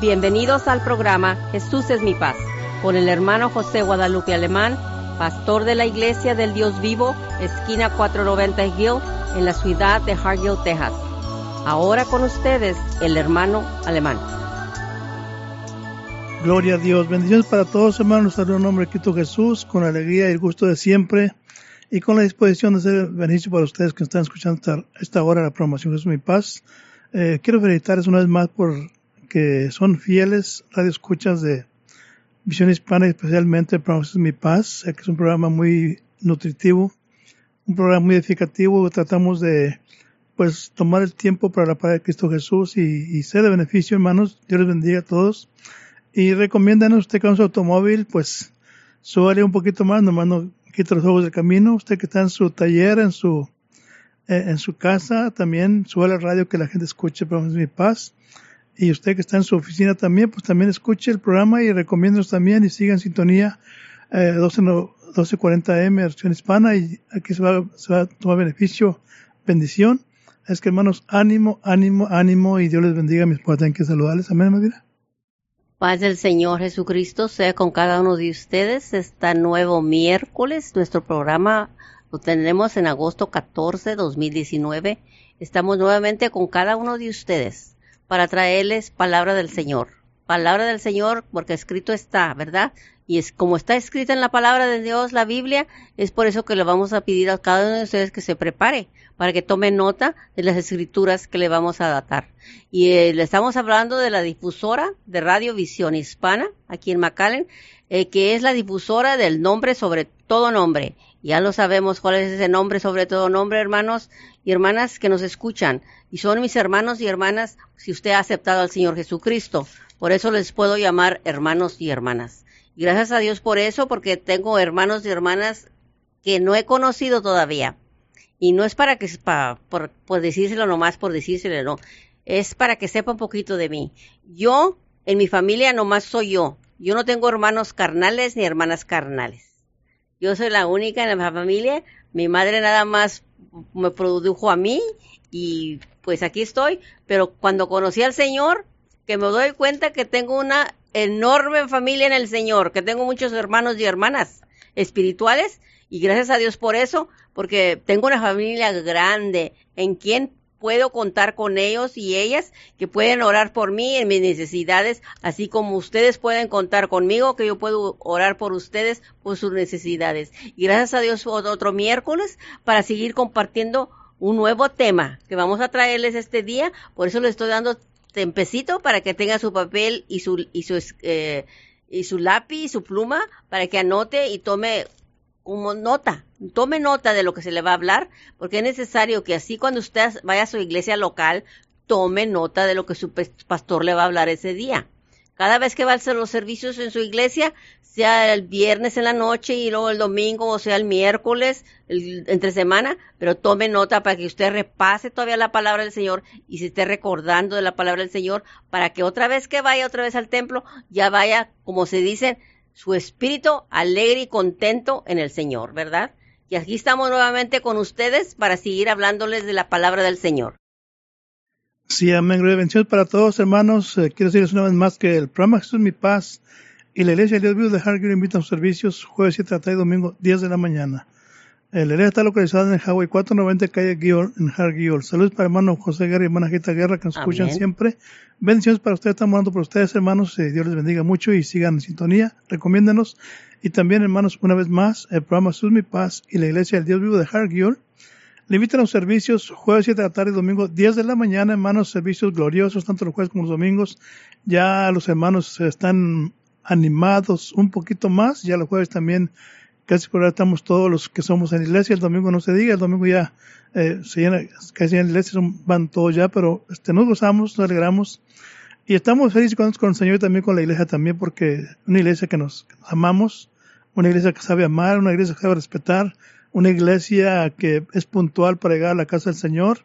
Bienvenidos al programa Jesús es mi paz, con el hermano José Guadalupe Alemán, pastor de la Iglesia del Dios Vivo, esquina 490 Hill, en la ciudad de Hargill, Texas. Ahora con ustedes, el hermano Alemán. Gloria a Dios. Bendiciones para todos, hermanos. En nombre de Cristo Jesús, con alegría y el gusto de siempre y con la disposición de ser beneficio para ustedes que están escuchando esta, hora la promoción Jesús mi paz. Eh, quiero felicitarles una vez más por que son fieles radioescuchas de Visión Hispana, especialmente programa Mi Paz, que es un programa muy nutritivo, un programa muy edificativo. Tratamos de pues tomar el tiempo para la paz de Cristo Jesús y, y, ser de beneficio, hermanos. Dios les bendiga a todos. Y recomiéndanos usted con su automóvil, pues súbale un poquito más, nomás no quita los ojos del camino. Usted que está en su taller, en su eh, en su casa, también suba la radio que la gente escuche programa Mi Paz y usted que está en su oficina también, pues también escuche el programa y recomiéndenos también y siga en sintonía eh, 12, 1240M, versión hispana, y aquí se va, se va a tomar beneficio, bendición. Es que hermanos, ánimo, ánimo, ánimo, y Dios les bendiga. Mis padres, que saludarles. Amén, Madina. Paz del Señor Jesucristo sea con cada uno de ustedes. Está nuevo miércoles. Nuestro programa lo tendremos en agosto 14, 2019. Estamos nuevamente con cada uno de ustedes para traerles palabra del Señor. Palabra del Señor, porque escrito está, ¿verdad? Y es como está escrita en la palabra de Dios, la Biblia, es por eso que le vamos a pedir a cada uno de ustedes que se prepare, para que tome nota de las escrituras que le vamos a datar. Y eh, le estamos hablando de la difusora de Radio Visión Hispana, aquí en McAllen, eh, que es la difusora del nombre sobre todo nombre. Ya lo sabemos cuál es ese nombre sobre todo nombre, hermanos y hermanas que nos escuchan. Y son mis hermanos y hermanas si usted ha aceptado al Señor Jesucristo. Por eso les puedo llamar hermanos y hermanas. Y gracias a Dios por eso, porque tengo hermanos y hermanas que no he conocido todavía. Y no es para que, para, por, por decírselo nomás por decírselo, no. Es para que sepa un poquito de mí. Yo, en mi familia, nomás soy yo. Yo no tengo hermanos carnales ni hermanas carnales. Yo soy la única en la familia. Mi madre nada más me produjo a mí y pues aquí estoy. Pero cuando conocí al Señor, que me doy cuenta que tengo una enorme familia en el Señor, que tengo muchos hermanos y hermanas espirituales y gracias a Dios por eso, porque tengo una familia grande en quien puedo contar con ellos y ellas que pueden orar por mí en mis necesidades, así como ustedes pueden contar conmigo, que yo puedo orar por ustedes por sus necesidades. Y gracias a Dios otro miércoles para seguir compartiendo un nuevo tema que vamos a traerles este día, por eso les estoy dando tempecito para que tenga su papel y su y su eh, y su lápiz y su pluma para que anote y tome nota, tome nota de lo que se le va a hablar, porque es necesario que así cuando usted vaya a su iglesia local, tome nota de lo que su pastor le va a hablar ese día. Cada vez que va a hacer los servicios en su iglesia, sea el viernes en la noche y luego el domingo o sea el miércoles, entre semana, pero tome nota para que usted repase todavía la palabra del Señor y se esté recordando de la palabra del Señor para que otra vez que vaya otra vez al templo, ya vaya, como se dice, su espíritu alegre y contento en el Señor, ¿verdad? Y aquí estamos nuevamente con ustedes para seguir hablándoles de la palabra del Señor. Sí, amén. Bendiciones para todos, hermanos. Eh, quiero decirles una vez más que el programa Jesús mi paz y la iglesia de Dios Vivo de Hargill invitan a sus servicios jueves 7 de y domingo 10 de la mañana. La iglesia está localizada en el Highway 490 calle Guiol, en Hargill. Saludos para hermano José Guerra y hermana Gita Guerra que nos escuchan siempre. Bendiciones para ustedes, estamos orando por ustedes, hermanos. Eh, Dios les bendiga mucho y sigan en sintonía. Recomiéndenos. Y también, hermanos, una vez más, el programa Sus Mi Paz y la Iglesia del Dios Vivo de Hargill le invitan a los servicios jueves 7 de la tarde y domingo 10 de la mañana, hermanos, servicios gloriosos, tanto los jueves como los domingos. Ya los hermanos están animados un poquito más. Ya los jueves también casi por ahora estamos todos los que somos en la iglesia, el domingo no se diga, el domingo ya eh, se llena, casi en la iglesia van todos ya, pero este, nos gozamos, nos alegramos y estamos felices con, con el Señor y también con la iglesia también, porque una iglesia que nos, amamos, una iglesia que sabe amar, una iglesia que sabe respetar, una iglesia que es puntual para llegar a la casa del Señor